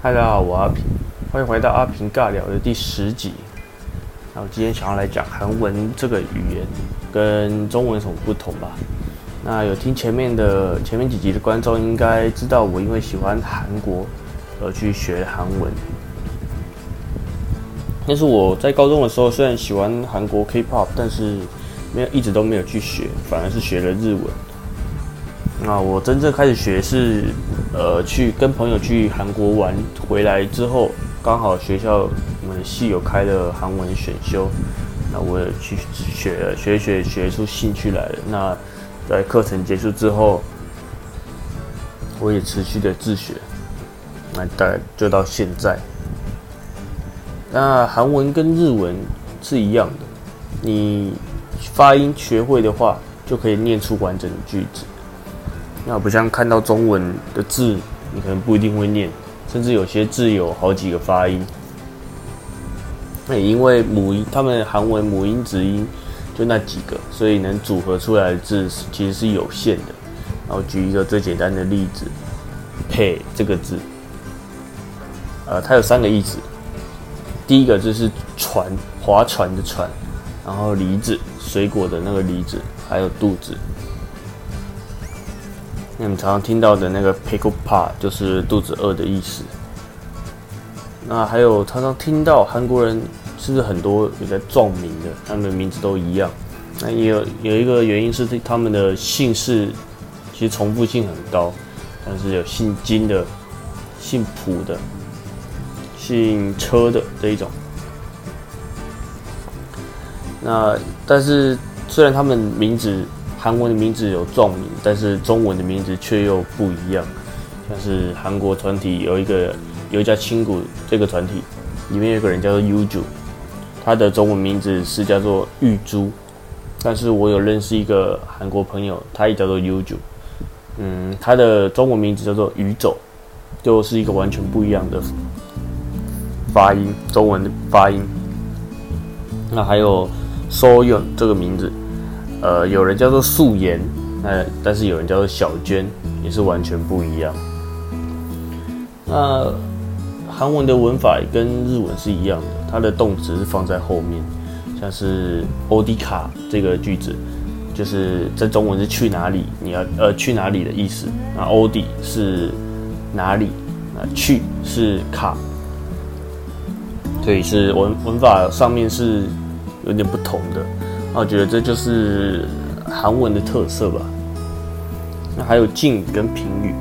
嗨，大家好，我阿平，欢迎回到阿平尬聊的第十集。那我今天想要来讲韩文这个语言跟中文有什么不同吧。那有听前面的前面几集的观众应该知道，我因为喜欢韩国而去学韩文。但是我在高中的时候虽然喜欢韩国 K-pop，但是没有一直都没有去学，反而是学了日文。那我真正开始学是，呃，去跟朋友去韩国玩回来之后，刚好学校我们系有开的韩文选修，那我也去学，学学学出兴趣来了。那在课程结束之后，我也持续的自学，那大概就到现在。那韩文跟日文是一样的，你发音学会的话，就可以念出完整的句子。那不像看到中文的字，你可能不一定会念，甚至有些字有好几个发音。那也因为母音，他们韩文母音、子音就那几个，所以能组合出来的字其实是有限的。然后举一个最简单的例子，“配”这个字，呃，它有三个意思。第一个就是船，划船的船，然后梨子，水果的那个梨子，还有肚子。那你们常常听到的那个 “pickle pa” 就是肚子饿的意思。那还有常常听到韩国人是不是很多有在撞名的，他们的名字都一样。那也有有一个原因是他们的姓氏其实重复性很高，但是有姓金的、姓朴的、姓车的这一种。那但是虽然他们名字。韩文的名字有重名，但是中文的名字却又不一样。像是韩国团体有一个有一家青谷这个团体，里面有个人叫做 Uju，他的中文名字是叫做玉珠。但是我有认识一个韩国朋友，他也叫做 Uju，嗯，他的中文名字叫做宇宙，就是一个完全不一样的发音，中文的发音。那还有 Soyeon 这个名字。呃，有人叫做素颜，那但是有人叫做小娟，也是完全不一样。那韩文的文法跟日文是一样的，它的动词是放在后面，像是欧迪卡这个句子，就是在中文是去哪里，你要呃去哪里的意思。那欧迪是哪里，那去是卡，所以是文文法上面是有点不同的。我觉得这就是韩文的特色吧。那还有敬语跟平语。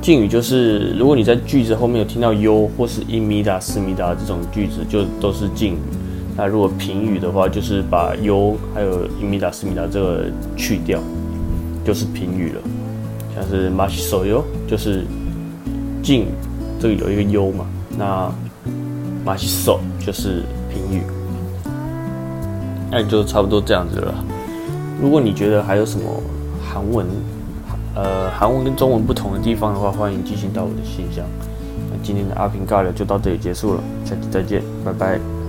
敬语就是如果你在句子后面有听到 “u” 或是 “in m i d a 思密达”这种句子，就都是敬语。那如果平语的话，就是把 “u” 还有 “in m i d a 思密达”这个去掉，就是平语了。像是 m a s h s o y o 就是敬语，这个有一个 “u” 嘛。那 m a s h s o 就是平语。那就差不多这样子了。如果你觉得还有什么韩文，呃，韩文跟中文不同的地方的话，欢迎寄信到我的信箱。那今天的阿平尬聊就到这里结束了，下期再见，拜拜。